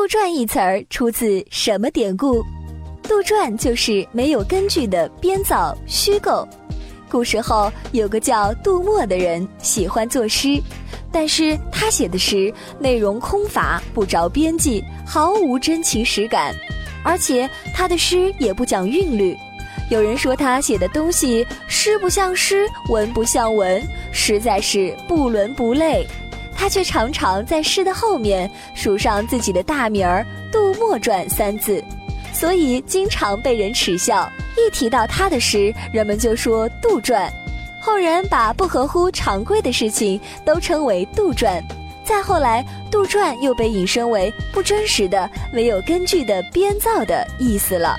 杜撰一词儿出自什么典故？杜撰就是没有根据的编造、虚构。古时候有个叫杜牧的人，喜欢作诗，但是他写的诗内容空乏，不着边际，毫无真情实感，而且他的诗也不讲韵律。有人说他写的东西诗不像诗，文不像文，实在是不伦不类。他却常常在诗的后面署上自己的大名儿“杜默传”三字，所以经常被人耻笑。一提到他的诗，人们就说杜撰。后人把不合乎常规的事情都称为杜撰。再后来，杜撰又被引申为不真实的、没有根据的编造的意思了。